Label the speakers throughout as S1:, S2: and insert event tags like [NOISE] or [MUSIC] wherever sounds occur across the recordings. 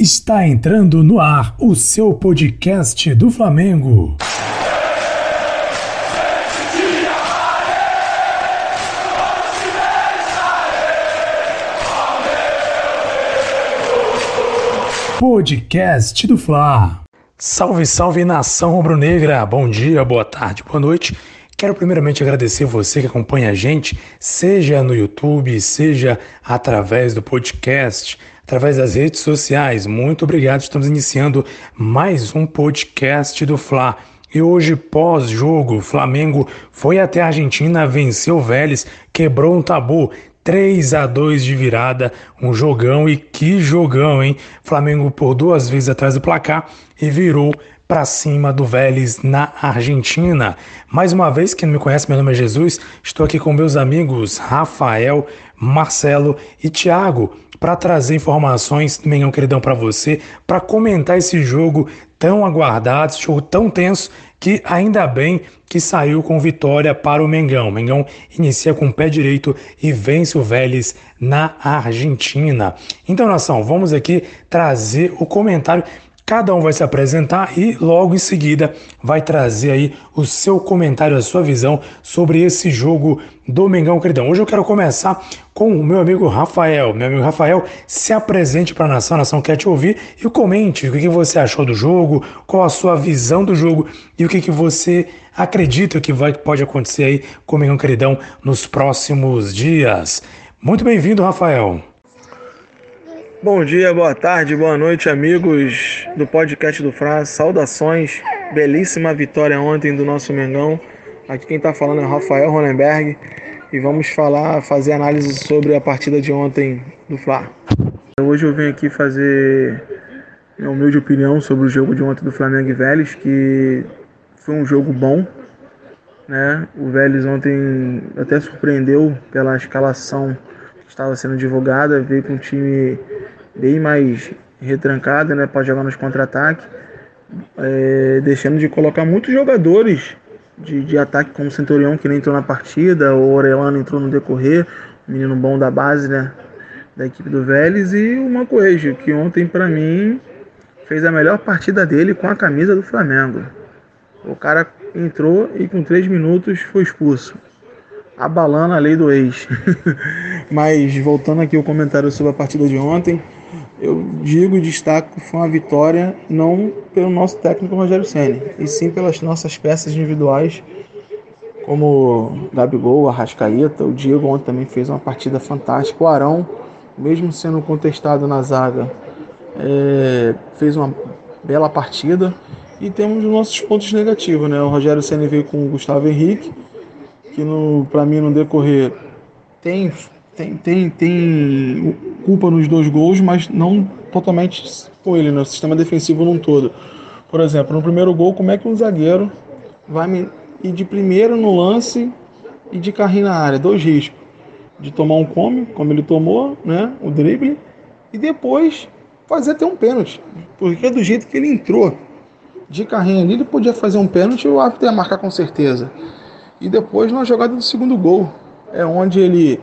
S1: Está entrando no ar o seu podcast do Flamengo. Podcast do Fla. Salve, salve nação rubro-negra. Bom dia, boa tarde, boa noite. Quero primeiramente agradecer você que acompanha a gente, seja no YouTube, seja através do podcast, através das redes sociais. Muito obrigado. Estamos iniciando mais um podcast do Fla. E hoje, pós-jogo, Flamengo foi até a Argentina, venceu o Vélez, quebrou um tabu. 3 a 2 de virada, um jogão e que jogão, hein? Flamengo por duas vezes atrás do placar e virou para cima do Vélez na Argentina. Mais uma vez, quem não me conhece, meu nome é Jesus, estou aqui com meus amigos Rafael, Marcelo e Thiago para trazer informações do Mengão Queridão para você, para comentar esse jogo tão aguardado, esse jogo tão tenso que ainda bem que saiu com vitória para o Mengão. O Mengão inicia com o pé direito e vence o Vélez na Argentina. Então, nação, vamos aqui trazer o comentário Cada um vai se apresentar e logo em seguida vai trazer aí o seu comentário, a sua visão sobre esse jogo do Mengão Queridão. Hoje eu quero começar com o meu amigo Rafael. Meu amigo Rafael, se apresente para a nação, a nação quer te ouvir e comente o que você achou do jogo, qual a sua visão do jogo e o que você acredita que vai, pode acontecer aí com o Mengão Queridão nos próximos dias. Muito bem-vindo, Rafael.
S2: Bom dia, boa tarde, boa noite, amigos do podcast do Fra. Saudações, belíssima vitória ontem do nosso Mengão. Aqui quem está falando é Rafael Ronenberg e vamos falar, fazer análise sobre a partida de ontem do Fla. Hoje eu venho aqui fazer minha humilde opinião sobre o jogo de ontem do Flamengo e Vélez, que foi um jogo bom. Né? O Vélez ontem até surpreendeu pela escalação que estava sendo divulgada, veio com um time bem mais retrancada, né, para jogar nos contra-ataques, é, deixando de colocar muitos jogadores de, de ataque, como o Centurião, que nem entrou na partida, o Orelano entrou no decorrer, menino bom da base, né, da equipe do Vélez, e o Mancoejo, que ontem, para mim, fez a melhor partida dele com a camisa do Flamengo. O cara entrou e com três minutos foi expulso. Abalando a lei do ex. [LAUGHS] Mas voltando aqui ao comentário sobre a partida de ontem, eu digo e destaco foi uma vitória não pelo nosso técnico Rogério Senna, e sim pelas nossas peças individuais, como Gabigol, Arrascaeta, o Diego ontem também fez uma partida fantástica, o Arão, mesmo sendo contestado na zaga, é, fez uma bela partida, e temos os nossos pontos negativos, né? O Rogério Senna veio com o Gustavo Henrique, que para mim no decorrer tem tem, tem, tem culpa nos dois gols, mas não totalmente com ele, no sistema defensivo num todo. Por exemplo, no primeiro gol, como é que um zagueiro vai ir de primeiro no lance e de carrinho na área? Dois riscos. De tomar um come, como ele tomou, né? O drible, e depois fazer até um pênalti. Porque do jeito que ele entrou de carrinho ali, ele podia fazer um pênalti e o árbitro ia marcar com certeza. E depois na jogada do segundo gol, é onde ele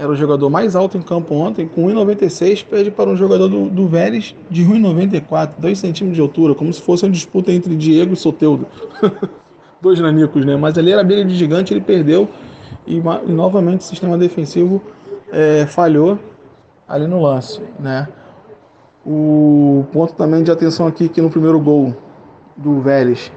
S2: era o jogador mais alto em campo ontem, com 1,96, perde para um jogador do, do Vélez de 1,94, 2 centímetros de altura, como se fosse uma disputa entre Diego e Soteudo. [LAUGHS] Dois nanicos, né? Mas ali era briga de gigante, ele perdeu e, e novamente o sistema defensivo é, falhou ali no lance, né? O ponto também de atenção aqui que no primeiro gol do Vélez,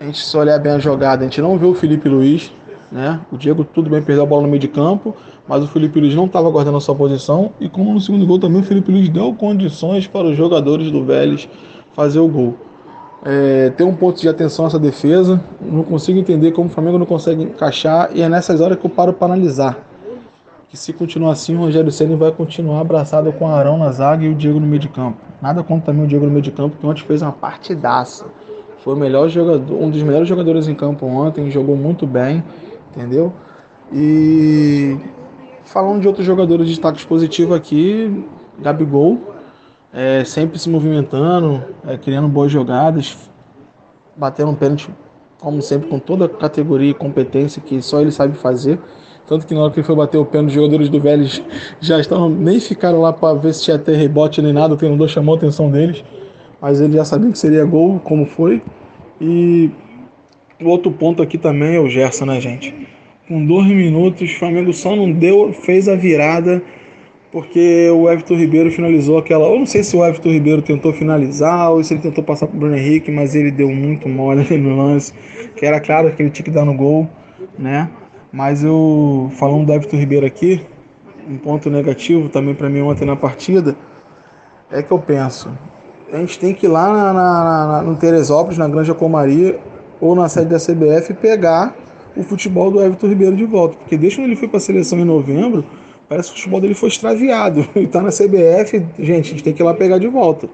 S2: a gente se olhar bem a jogada, a gente não vê o Felipe Luiz, né? O Diego, tudo bem, perdeu a bola no meio de campo, mas o Felipe Luiz não estava guardando a sua posição. E como no segundo gol também, o Felipe Luiz deu condições para os jogadores do Vélez fazer o gol. É, tem um ponto de atenção essa defesa. Não consigo entender como o Flamengo não consegue encaixar. E é nessas horas que eu paro para analisar. Que se continuar assim, o Rogério Senna vai continuar abraçado com o Arão na zaga e o Diego no meio de campo. Nada contra também o Diego no meio de campo, que ontem fez uma partidaça. Foi o melhor jogador, um dos melhores jogadores em campo ontem, jogou muito bem entendeu? E falando de outros jogadores de destaque positivo aqui, Gabigol, é, sempre se movimentando, é, criando boas jogadas, batendo um pênalti, como sempre, com toda a categoria e competência que só ele sabe fazer. Tanto que na hora que ele foi bater o pênalti, os jogadores do Vélez [LAUGHS] já estavam, nem ficaram lá para ver se tinha até rebote nem nada, o treinador chamou a atenção deles. Mas ele já sabia que seria gol, como foi. E o outro ponto aqui também é o Gerson, né, gente? Com dois minutos, o Flamengo só não deu, fez a virada porque o Everton Ribeiro finalizou aquela. Eu não sei se o Everton Ribeiro tentou finalizar ou se ele tentou passar para o Bruno Henrique, mas ele deu muito mole [LAUGHS] no lance, que era claro que ele tinha que dar no gol, né? Mas eu, falando do Everton Ribeiro aqui, um ponto negativo também para mim ontem na partida, é que eu penso, a gente tem que ir lá na, na, na, no Teresópolis, na Granja Comaria, ou na sede da CBF, pegar o futebol do Everton Ribeiro de volta. Porque desde quando ele foi para a seleção em novembro, Parece que o futebol dele foi extraviado. [LAUGHS] E tá na CBF, gente, a gente tem que ir lá pegar de volta.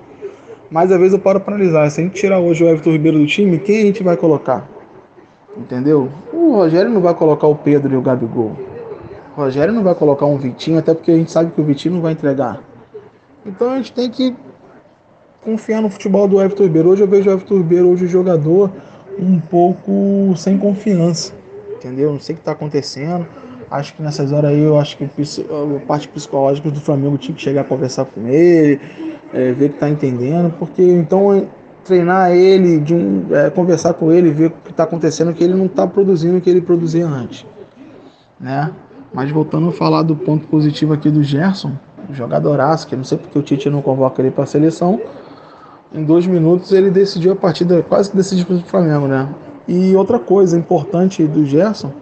S2: Mas às vezes eu paro para analisar. Se a gente tirar hoje o Everton Ribeiro do time, quem a gente vai colocar? Entendeu? O Rogério não vai colocar o Pedro e o Gabigol. O Rogério não vai colocar um Vitinho, até porque a gente sabe que o Vitinho não vai entregar. Então a gente tem que confiar no futebol do Everton Ribeiro. Hoje eu vejo o Everton Ribeiro, hoje o jogador, um pouco sem confiança. Entendeu? Não sei o que está acontecendo. Acho que nessas horas aí, eu acho que a parte psicológica do Flamengo tinha que chegar a conversar com ele, é, ver que tá entendendo, porque então treinar ele, de um, é, conversar com ele, ver o que está acontecendo, que ele não está produzindo o que ele produzia antes. Né? Mas voltando a falar do ponto positivo aqui do Gerson, jogadoraço, que não sei porque o Tite não convoca ele para a seleção. Em dois minutos ele decidiu a partida, quase que decidiu para o Flamengo, né? E outra coisa importante do Gerson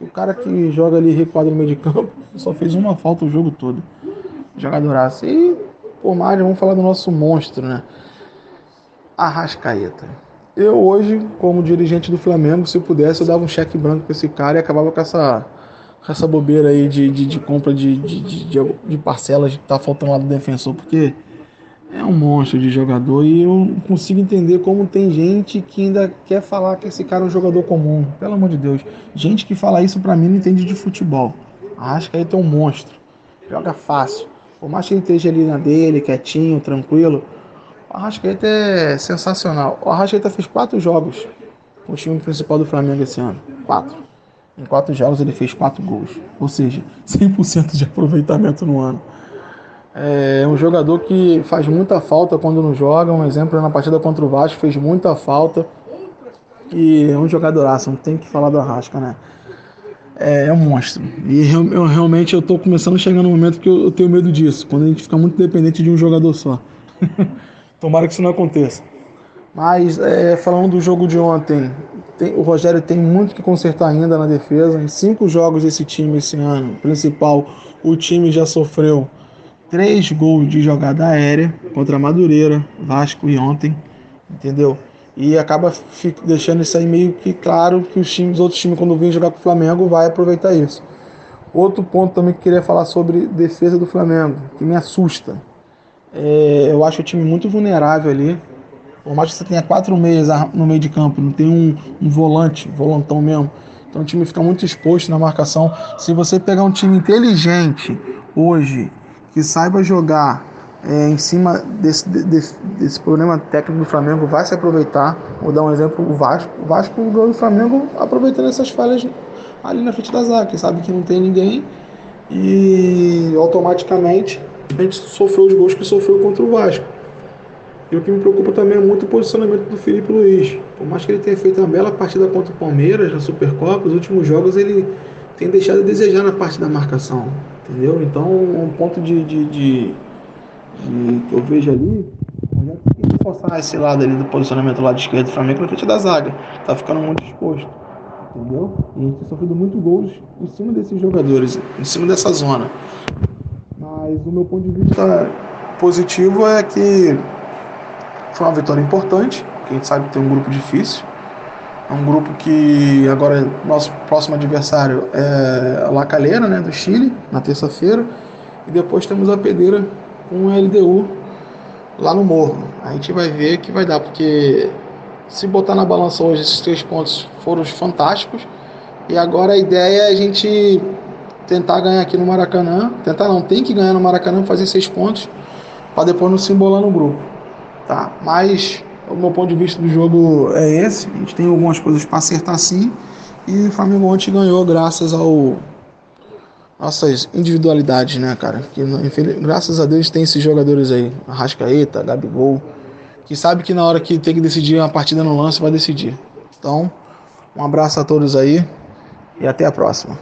S2: o cara que joga ali recuado no meio de campo [LAUGHS] só fez uma falta o jogo todo. Jogadoraço. E, por mais, vamos falar do nosso monstro, né? Arrascaeta. Eu hoje, como dirigente do Flamengo, se eu pudesse, eu dava um cheque branco para esse cara e acabava com essa, com essa bobeira aí de, de, de compra de, de, de, de parcelas que tá faltando lá do defensor, porque é um monstro de jogador e eu consigo entender como tem gente que ainda quer falar que esse cara é um jogador comum. Pelo amor de Deus. Gente que fala isso para mim não entende de futebol. Acho que aí tem um monstro. Joga fácil. Por mais que ele esteja ali na dele, quietinho, tranquilo. O Arrascaeta é sensacional. O Arrascaeta fez quatro jogos com o time principal do Flamengo esse ano. Quatro. Em quatro jogos ele fez quatro gols. Ou seja, 100% de aproveitamento no ano. É um jogador que faz muita falta quando não joga. Um exemplo na partida contra o Vasco fez muita falta. E é um jogadoraço, não tem que falar do Arrasca, né? É, é um monstro. E eu, eu, realmente eu tô começando a chegar no momento que eu, eu, tenho medo disso, quando a gente fica muito dependente de um jogador só. [LAUGHS] Tomara que isso não aconteça. Mas é, falando do jogo de ontem, tem, o Rogério tem muito que consertar ainda na defesa. Em cinco jogos desse time esse ano, principal, o time já sofreu três gols de jogada aérea contra Madureira, Vasco e ontem, entendeu? E acaba deixando isso aí meio que claro que os times, outros times, quando vêm jogar com o Flamengo, vai aproveitar isso. Outro ponto também que queria falar sobre defesa do Flamengo, que me assusta. É, eu acho o time muito vulnerável ali. Por mais que você tenha quatro meias no meio de campo, não tem um, um volante, volantão mesmo. Então o time fica muito exposto na marcação. Se você pegar um time inteligente hoje que saiba jogar é, em cima desse, desse, desse, problema técnico do Flamengo vai se aproveitar. Vou dar um exemplo: o Vasco. O Vasco do Flamengo aproveitando essas falhas ali na frente da zaga, que sabe que não tem ninguém e automaticamente a gente sofreu os gols que sofreu contra o Vasco. E o que me preocupa também é muito o posicionamento do Felipe Luiz. Por mais que ele tenha feito uma bela partida contra o Palmeiras na Supercopa, os últimos jogos ele tem deixado a desejar na parte da marcação. Entendeu? Então, um ponto de, de, de, de que eu vejo ali, forçar esse lado ali do posicionamento do lado esquerdo do Flamengo na frente da zaga. Tá ficando muito exposto. Entendeu? E a gente tem sofrido muito gols em cima desses jogadores, em cima dessa zona. Mas o meu ponto de vista positivo é que foi uma vitória importante, que a gente sabe que tem um grupo difícil. É um grupo que agora nosso próximo adversário é La Calera, né, do Chile, na terça-feira. E depois temos a Pedeira com o LDU lá no Morro. A gente vai ver que vai dar, porque se botar na balança hoje esses três pontos foram fantásticos. E agora a ideia é a gente tentar ganhar aqui no Maracanã. Tentar não, tem que ganhar no Maracanã, fazer seis pontos, para depois não se embolar no grupo. Tá? Mas o meu ponto de vista do jogo é esse. A gente tem algumas coisas para acertar sim. E o Flamengo ontem ganhou graças ao, nossas individualidades, né, cara? Que graças a Deus tem esses jogadores aí, Arrascaeta, Gabigol, que sabe que na hora que tem que decidir uma partida no lance vai decidir. Então, um abraço a todos aí e até a próxima.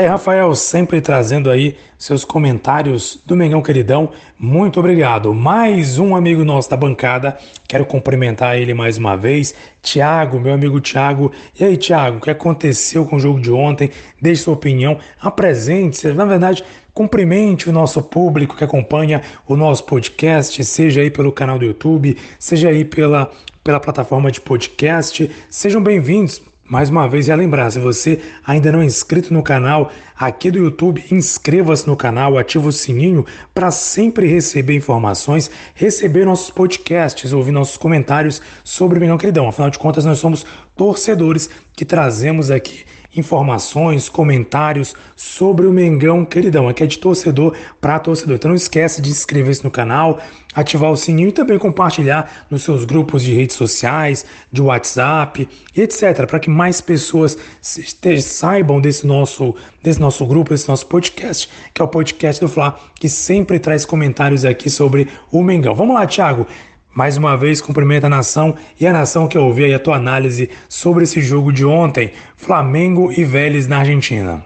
S1: É, Rafael, sempre trazendo aí seus comentários do Mengão Queridão. Muito obrigado. Mais um amigo nosso da bancada. Quero cumprimentar ele mais uma vez. Tiago, meu amigo Tiago. E aí, Tiago, o que aconteceu com o jogo de ontem? Deixe sua opinião. Apresente-se. Na verdade, cumprimente o nosso público que acompanha o nosso podcast, seja aí pelo canal do YouTube, seja aí pela, pela plataforma de podcast. Sejam bem-vindos mais uma vez, já lembrar, se você ainda não é inscrito no canal aqui do YouTube, inscreva-se no canal, ative o sininho para sempre receber informações, receber nossos podcasts, ouvir nossos comentários sobre o Mengão Queridão. Afinal de contas, nós somos torcedores que trazemos aqui informações, comentários sobre o Mengão Queridão. Aqui é de torcedor para torcedor. Então não esquece de inscrever-se no canal, ativar o sininho e também compartilhar nos seus grupos de redes sociais, de WhatsApp, etc, para que mais pessoas saibam desse nosso, desse nosso grupo, desse nosso podcast, que é o podcast do Fla, que sempre traz comentários aqui sobre o Mengão. Vamos lá, Thiago. Mais uma vez, cumprimento a nação e a nação que ouviu aí a tua análise sobre esse jogo de ontem, Flamengo e Vélez na Argentina.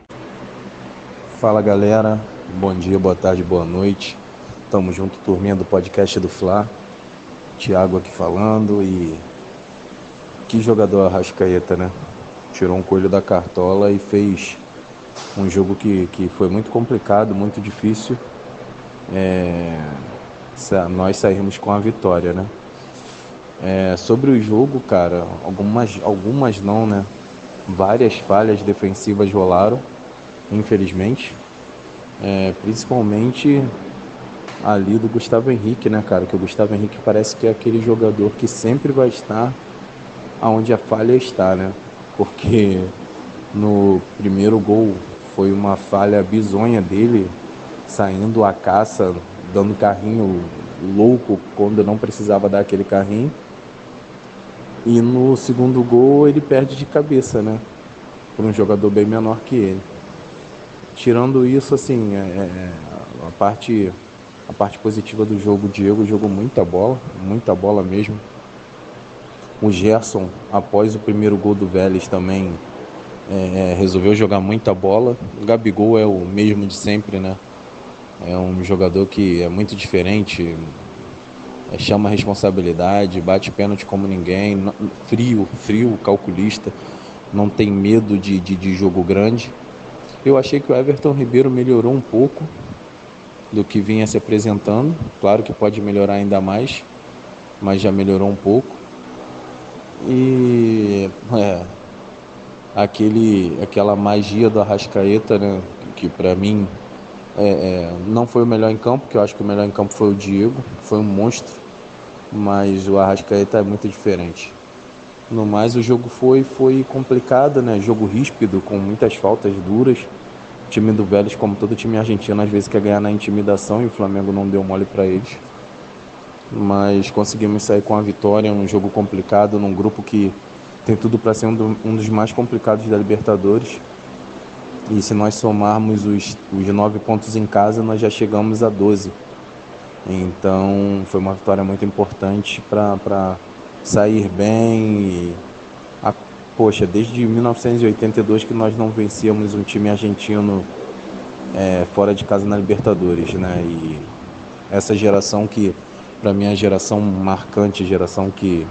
S3: Fala galera, bom dia, boa tarde, boa noite. Tamo junto, turminha do podcast do Fla. Thiago aqui falando e. Que jogador Arrascaeta, né? Tirou um coelho da cartola e fez um jogo que, que foi muito complicado, muito difícil. É nós saímos com a vitória, né? É, sobre o jogo, cara, algumas, algumas não, né? Várias falhas defensivas rolaram, infelizmente. É, principalmente ali do Gustavo Henrique, né, cara? Que o Gustavo Henrique parece que é aquele jogador que sempre vai estar aonde a falha está, né? Porque no primeiro gol foi uma falha bizonha dele, saindo a caça dando carrinho louco quando não precisava dar aquele carrinho. E no segundo gol ele perde de cabeça, né? Por um jogador bem menor que ele. Tirando isso, assim, é, é, a, parte, a parte positiva do jogo, o Diego jogou muita bola, muita bola mesmo. O Gerson, após o primeiro gol do Vélez, também é, é resolveu jogar muita bola. O Gabigol é o mesmo de sempre, né? É um jogador que é muito diferente, é, chama responsabilidade, bate pênalti como ninguém, frio, frio, calculista, não tem medo de, de, de jogo grande. Eu achei que o Everton Ribeiro melhorou um pouco do que vinha se apresentando. Claro que pode melhorar ainda mais, mas já melhorou um pouco. E é, aquele, aquela magia do Arrascaeta, né, que para mim é, não foi o melhor em campo, que eu acho que o melhor em campo foi o Diego, foi um monstro, mas o Arrascaeta é muito diferente. No mais, o jogo foi, foi complicado, né? Jogo ríspido, com muitas faltas duras. O time do Vélez, como todo time argentino, às vezes quer ganhar na intimidação e o Flamengo não deu mole para eles. Mas conseguimos sair com a vitória, um jogo complicado, num grupo que tem tudo para ser um, do, um dos mais complicados da Libertadores. E se nós somarmos os, os nove pontos em casa, nós já chegamos a 12. Então foi uma vitória muito importante para sair bem. E, a, poxa, desde 1982 que nós não vencíamos um time argentino é, fora de casa na Libertadores, né? E essa geração que, para mim, é a geração marcante, geração que,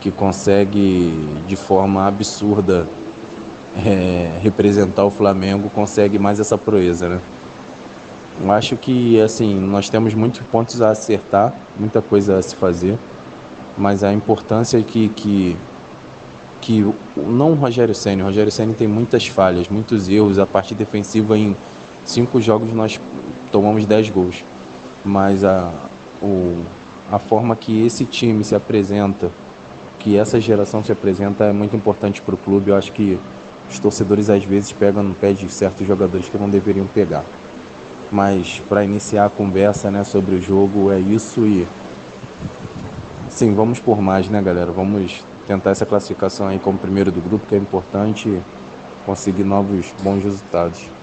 S3: que consegue de forma absurda é, representar o Flamengo consegue mais essa proeza, né? Eu acho que assim nós temos muitos pontos a acertar, muita coisa a se fazer, mas a importância que que que não o Rogério Ceni, o Rogério Ceni tem muitas falhas, muitos erros. A parte defensiva em cinco jogos nós tomamos dez gols, mas a o, a forma que esse time se apresenta, que essa geração se apresenta é muito importante para o clube. Eu acho que os torcedores às vezes pegam no pé de certos jogadores que não deveriam pegar. Mas para iniciar a conversa né, sobre o jogo é isso e sim, vamos por mais, né, galera? Vamos tentar essa classificação aí como primeiro do grupo, que é importante conseguir novos bons resultados.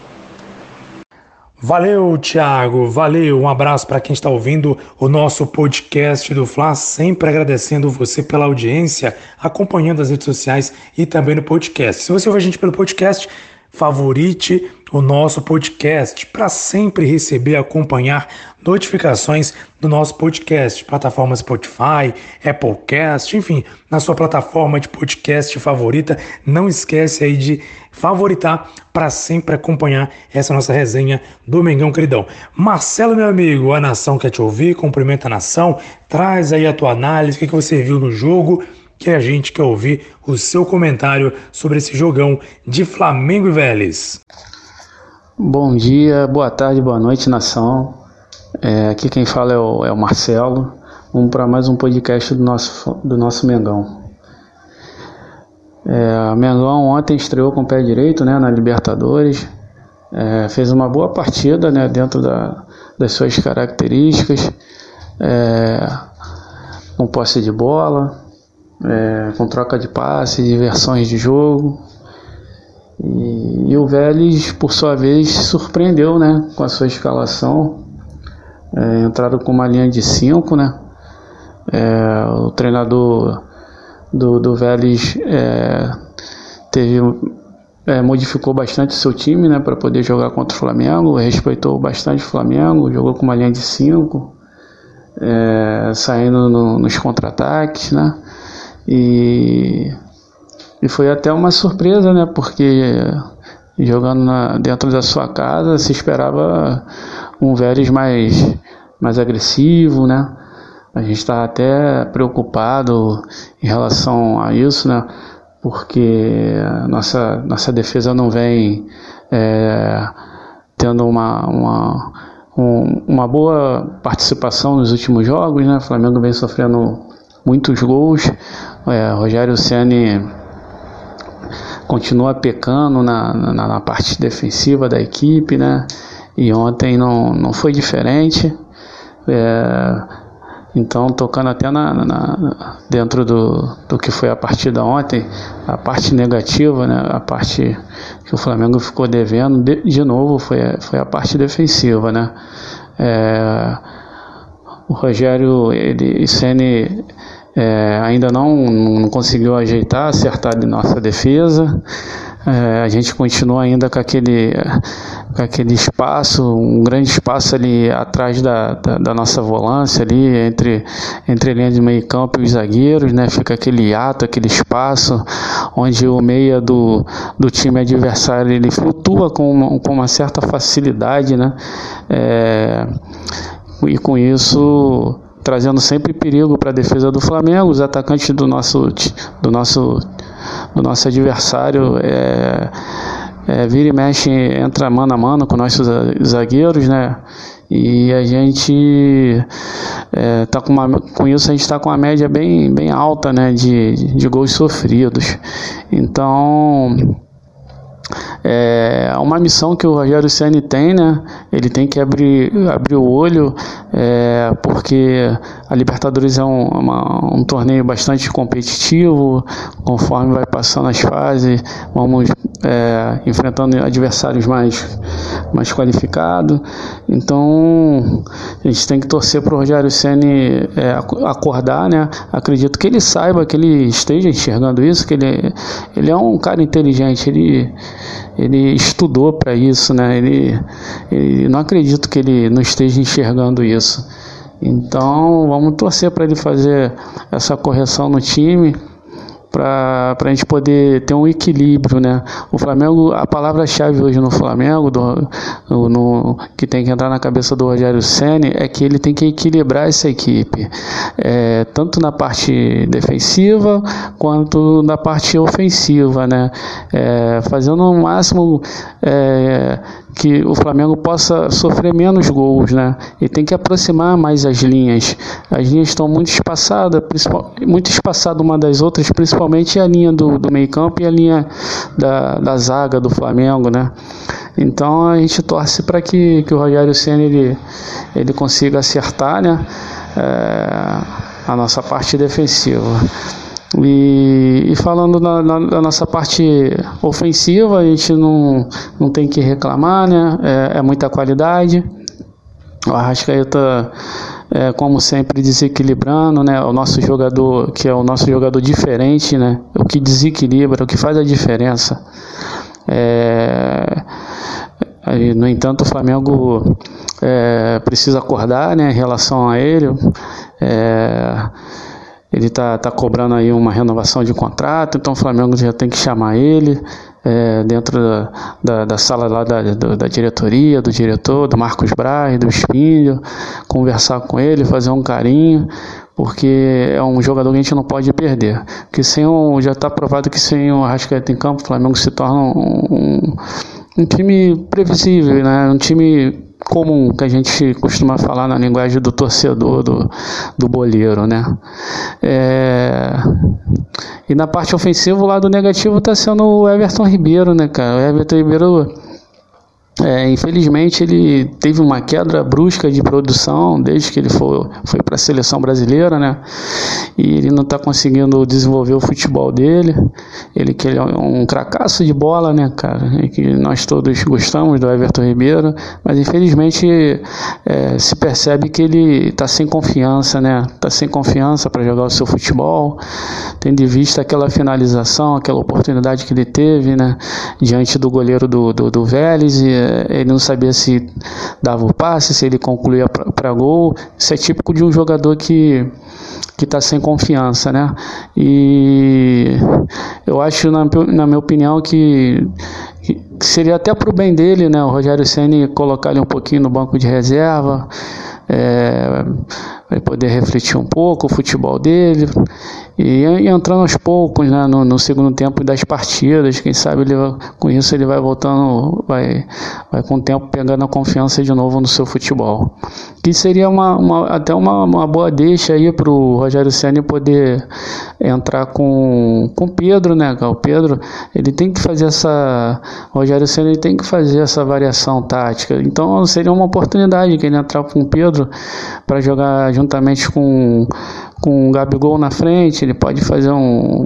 S1: Valeu, Thiago. Valeu. Um abraço para quem está ouvindo o nosso podcast do Fla. Sempre agradecendo você pela audiência, acompanhando as redes sociais e também no podcast. Se você ouve a gente pelo podcast, favorite o nosso podcast para sempre receber acompanhar notificações do nosso podcast, plataforma Spotify, Applecast, enfim, na sua plataforma de podcast favorita. Não esquece aí de favoritar para sempre acompanhar essa nossa resenha do Mengão Queridão. Marcelo, meu amigo, a nação quer te ouvir, cumprimenta a nação, traz aí a tua análise, o que você viu no jogo que a gente quer ouvir o seu comentário sobre esse jogão de Flamengo e Vélez.
S4: Bom dia, boa tarde, boa noite, nação. É, aqui quem fala é o, é o Marcelo. Vamos para mais um podcast do nosso, do nosso Mengão. É, Mengão ontem estreou com o pé direito né, na Libertadores. É, fez uma boa partida né, dentro da, das suas características, é, com posse de bola, é, com troca de passes, diversões de jogo. E, e, o Vélez, por sua vez, surpreendeu né, com a sua escalação. É, entraram com uma linha de 5, né? É, o treinador do, do Vélez é, teve, é, modificou bastante o seu time né, para poder jogar contra o Flamengo, respeitou bastante o Flamengo, jogou com uma linha de 5, é, saindo no, nos contra-ataques, né? E, e foi até uma surpresa, né? Porque jogando na, dentro da sua casa se esperava um Vélez mais, mais agressivo, né? A gente está até preocupado em relação a isso, né? Porque nossa, nossa defesa não vem é, tendo uma, uma, um, uma boa participação nos últimos jogos, né? O Flamengo vem sofrendo muitos gols. É, Rogério Ceni continua pecando na, na, na, parte defensiva da equipe, né? E ontem não, não foi diferente. É, então, tocando até na, na, dentro do, do que foi a partida ontem, a parte negativa, né? A parte que o Flamengo ficou devendo, de, de novo, foi, foi a parte defensiva, né? É, o Rogério ele, Ceni é, ainda não, não conseguiu ajeitar, acertar de nossa defesa. É, a gente continua ainda com aquele, com aquele espaço, um grande espaço ali atrás da, da, da, nossa volância ali, entre, entre a linha de meio campo e os zagueiros, né? Fica aquele ato, aquele espaço onde o meia do, do time adversário ele flutua com uma, com uma certa facilidade, né? É, e com isso trazendo sempre perigo para a defesa do Flamengo. Os atacantes do nosso, do nosso, do nosso adversário é, é, vira e mexe, entra mano a mano com nossos zagueiros, né? E a gente é, tá com, uma, com isso a gente está com uma média bem, bem alta, né? De, de gols sofridos. Então é uma missão que o Rogério Ceni tem, né? Ele tem que abrir, abrir o olho, é, porque a Libertadores é um, uma, um torneio bastante competitivo. Conforme vai passando as fases, vamos é, enfrentando adversários mais, mais qualificados. Então, a gente tem que torcer para o Rogério Ceni é, acordar, né? Acredito que ele saiba, que ele esteja enxergando isso, que ele, ele é um cara inteligente, ele ele estudou para isso, né? Ele, ele não acredito que ele não esteja enxergando isso. Então, vamos torcer para ele fazer essa correção no time para a gente poder ter um equilíbrio, né? O Flamengo, a palavra-chave hoje no Flamengo, do, no, que tem que entrar na cabeça do Rogério Ceni é que ele tem que equilibrar essa equipe, é, tanto na parte defensiva quanto na parte ofensiva, né? É, fazendo o máximo é, que o Flamengo possa sofrer menos gols, né? E tem que aproximar mais as linhas. As linhas estão muito espaçadas, muito espaçadas uma das outras, principalmente a linha do, do meio campo e a linha da, da zaga do Flamengo, né? Então a gente torce para que, que o Rogério Senna ele, ele consiga acertar, né? É, a nossa parte defensiva. E, e falando da, da, nossa parte ofensiva, a gente não, não tem que reclamar, né? É, é muita qualidade. O Arrascaeta, é, como sempre, desequilibrando, né? O nosso jogador, que é o nosso jogador diferente, né? O que desequilibra, o que faz a diferença. É, no entanto, o Flamengo é, precisa acordar né, em relação a ele. É, ele está tá cobrando aí uma renovação de contrato, então o Flamengo já tem que chamar ele é, dentro da, da, da, sala lá da, da, da, diretoria, do diretor, do Marcos Braz, do Espíndio, conversar com ele, fazer um carinho, porque é um jogador que a gente não pode perder. Porque sem um, já está provado que sem o Arrascaeta em campo, o Flamengo se torna um, um, um time previsível, né? um time comum que a gente costuma falar na linguagem do torcedor, do, do boleiro, né? É... E na parte ofensiva, o lado negativo está sendo o Everton Ribeiro, né, cara? O Everton Ribeiro é, infelizmente ele teve uma queda brusca de produção desde que ele foi, foi para a seleção brasileira, né? E ele não está conseguindo desenvolver o futebol dele. Ele que ele é um cracaço de bola, né, cara? E que nós todos gostamos do Everton Ribeiro, mas infelizmente é, se percebe que ele está sem confiança, né? Está sem confiança para jogar o seu futebol, tendo em vista aquela finalização, aquela oportunidade que ele teve, né? Diante do goleiro do, do, do Vélez e ele não sabia se dava o passe, se ele concluía para gol. Isso é típico de um jogador que que está sem confiança, né? E eu acho, na, na minha opinião, que, que seria até para o bem dele, né? O Rogério Ceni colocar ele um pouquinho no banco de reserva, é, poder refletir um pouco o futebol dele e, e entrando aos poucos né, no, no, segundo tempo das partidas, quem sabe ele, com isso ele vai voltando, vai, vai com o tempo pegando a confiança de novo no seu futebol. Que seria uma, uma até uma, uma boa deixa aí para o Rogério Senna poder entrar com o Pedro, né? O Pedro ele tem que fazer essa. O Rogério Senna tem que fazer essa variação tática. Então seria uma oportunidade que ele entrar com o Pedro para jogar juntamente com com o Gabigol na frente, ele pode fazer um,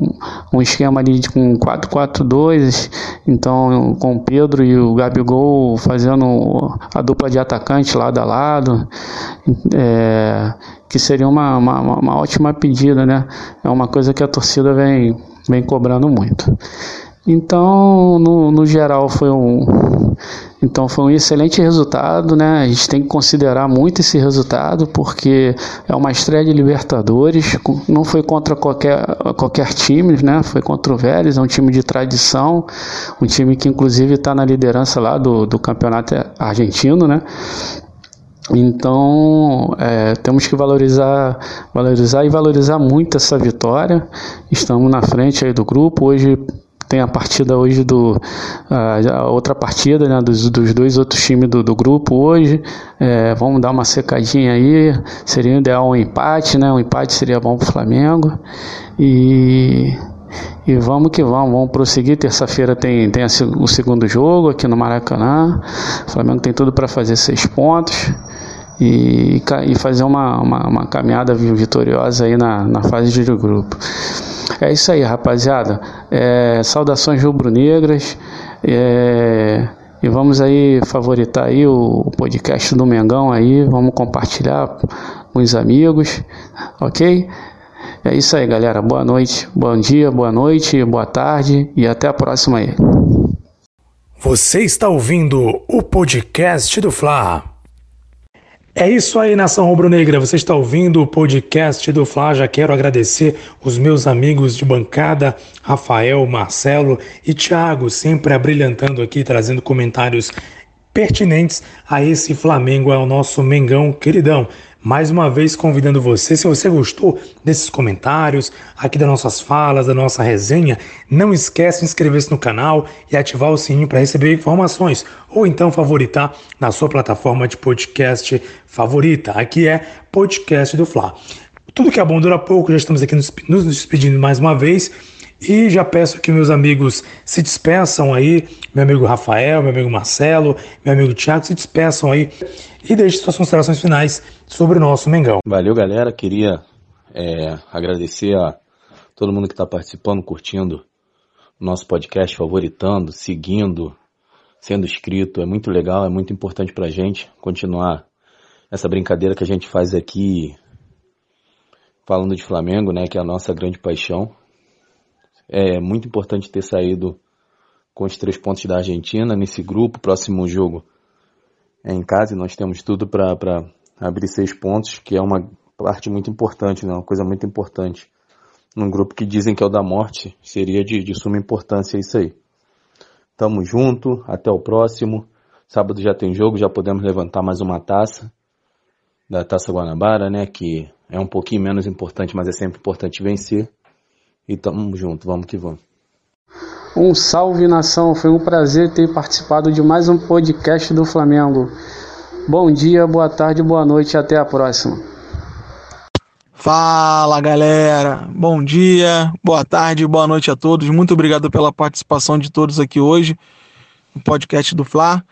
S4: um esquema ali de, com 4-4-2, então com o Pedro e o Gabigol fazendo a dupla de atacante lado a lado, é, que seria uma, uma, uma ótima pedida, né? É uma coisa que a torcida vem, vem cobrando muito. Então, no, no geral, foi um, então foi um excelente resultado, né? A gente tem que considerar muito esse resultado porque é uma estreia de Libertadores, não foi contra qualquer, qualquer time, né? Foi contra o Vélez, é um time de tradição, um time que inclusive está na liderança lá do, do campeonato argentino, né? Então é, temos que valorizar, valorizar e valorizar muito essa vitória. Estamos na frente aí do grupo. Hoje tem a partida hoje do a, outra partida né, dos, dos dois outros times do, do grupo hoje. É, vamos dar uma secadinha aí. Seria ideal um empate, né? Um empate seria bom para o Flamengo. E, e vamos que vamos, vamos prosseguir. Terça-feira tem, tem o segundo jogo aqui no Maracanã. O Flamengo tem tudo para fazer seis pontos. E, e fazer uma, uma, uma caminhada vitoriosa aí na, na fase de grupo. É isso aí, rapaziada. É, saudações rubro-negras. É, e vamos aí favoritar aí o, o podcast do Mengão aí. Vamos compartilhar com os amigos, ok? É isso aí, galera. Boa noite, bom dia, boa noite, boa tarde e até a próxima aí.
S1: Você está ouvindo o podcast do Fla. É isso aí, nação rubro-negra. Você está ouvindo o podcast do Fla. Já quero agradecer os meus amigos de bancada, Rafael, Marcelo e Thiago, sempre abrilhantando aqui, trazendo comentários pertinentes a esse Flamengo, ao nosso Mengão queridão mais uma vez convidando você, se você gostou desses comentários, aqui das nossas falas, da nossa resenha, não esquece de inscrever-se no canal e ativar o sininho para receber informações, ou então favoritar na sua plataforma de podcast favorita. Aqui é Podcast do Fla. Tudo que é bom dura pouco, já estamos aqui nos, nos despedindo mais uma vez. E já peço que meus amigos se despeçam aí, meu amigo Rafael, meu amigo Marcelo, meu amigo Thiago, se despeçam aí e deixem suas considerações finais sobre o nosso Mengão.
S3: Valeu, galera. Queria é, agradecer a todo mundo que está participando, curtindo o nosso podcast, favoritando, seguindo, sendo inscrito. É muito legal, é muito importante para a gente continuar essa brincadeira que a gente faz aqui falando de Flamengo, né, que é a nossa grande paixão. É muito importante ter saído com os três pontos da Argentina nesse grupo. Próximo jogo é em casa e nós temos tudo para abrir seis pontos, que é uma parte muito importante, né? uma coisa muito importante. Num grupo que dizem que é o da morte, seria de, de suma importância isso aí. Tamo junto, até o próximo. Sábado já tem jogo, já podemos levantar mais uma taça da Taça Guanabara, né? Que é um pouquinho menos importante, mas é sempre importante vencer. E tamo junto, vamos que vamos.
S4: Um salve nação, foi um prazer ter participado de mais um podcast do Flamengo. Bom dia, boa tarde, boa noite, até a próxima.
S2: Fala galera, bom dia, boa tarde, boa noite a todos. Muito obrigado pela participação de todos aqui hoje no podcast do Fla.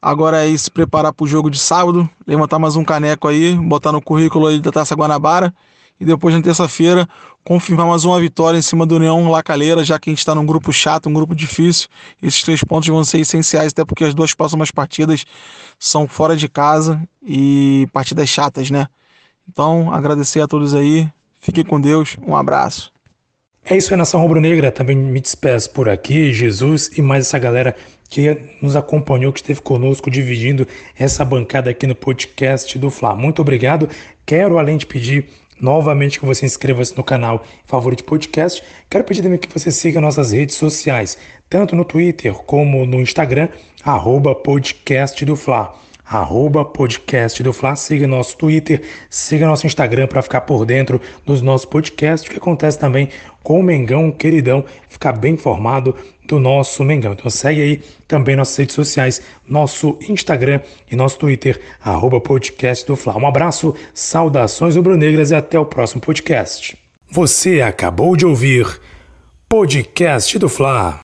S2: Agora é se preparar para o jogo de sábado, levantar mais um caneco aí, botar no currículo aí da Taça Guanabara e depois na terça-feira confirmar mais uma vitória em cima do União Lacaleira, já que a gente está num grupo chato, um grupo difícil. Esses três pontos vão ser essenciais, até porque as duas próximas partidas são fora de casa e partidas chatas, né? Então, agradecer a todos aí. Fiquem com Deus. Um abraço.
S1: É isso aí, Nação Rubro-Negra. Também me despeço por aqui, Jesus e mais essa galera que nos acompanhou, que esteve conosco, dividindo essa bancada aqui no podcast do Fla. Muito obrigado. Quero, além de pedir novamente que você inscreva-se no canal Favorito Podcast. Quero pedir também que você siga nossas redes sociais, tanto no Twitter como no Instagram, arroba podcast do Fla arroba podcast do Fla, siga nosso Twitter, siga nosso Instagram para ficar por dentro dos nossos podcasts, que acontece também com o Mengão queridão, ficar bem informado do nosso Mengão. Então segue aí também nossas redes sociais, nosso Instagram e nosso Twitter, arroba podcast do Fla. Um abraço, saudações rubro-negras e até o próximo podcast. Você acabou de ouvir Podcast do Fla.